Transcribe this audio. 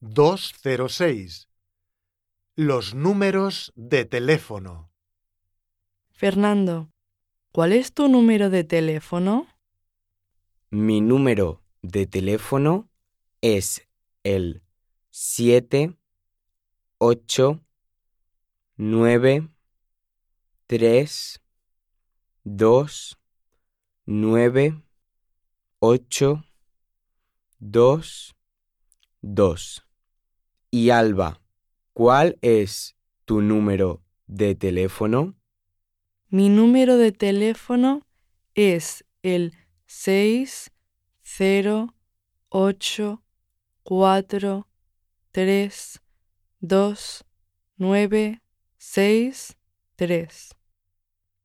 206. Los números de teléfono. Fernando, ¿cuál es tu número de teléfono? Mi número de teléfono es el 7 8 9 3 2 9 8 2 2. Y Alba, ¿cuál es tu número de teléfono? Mi número de teléfono es el 6 0 8 4 3 2 9 6 3.